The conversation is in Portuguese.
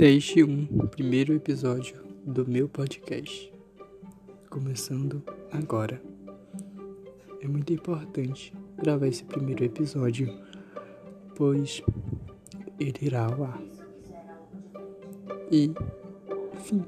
Teste 1, primeiro episódio do meu podcast. Começando agora. É muito importante gravar esse primeiro episódio, pois ele irá ao ar. E, fim.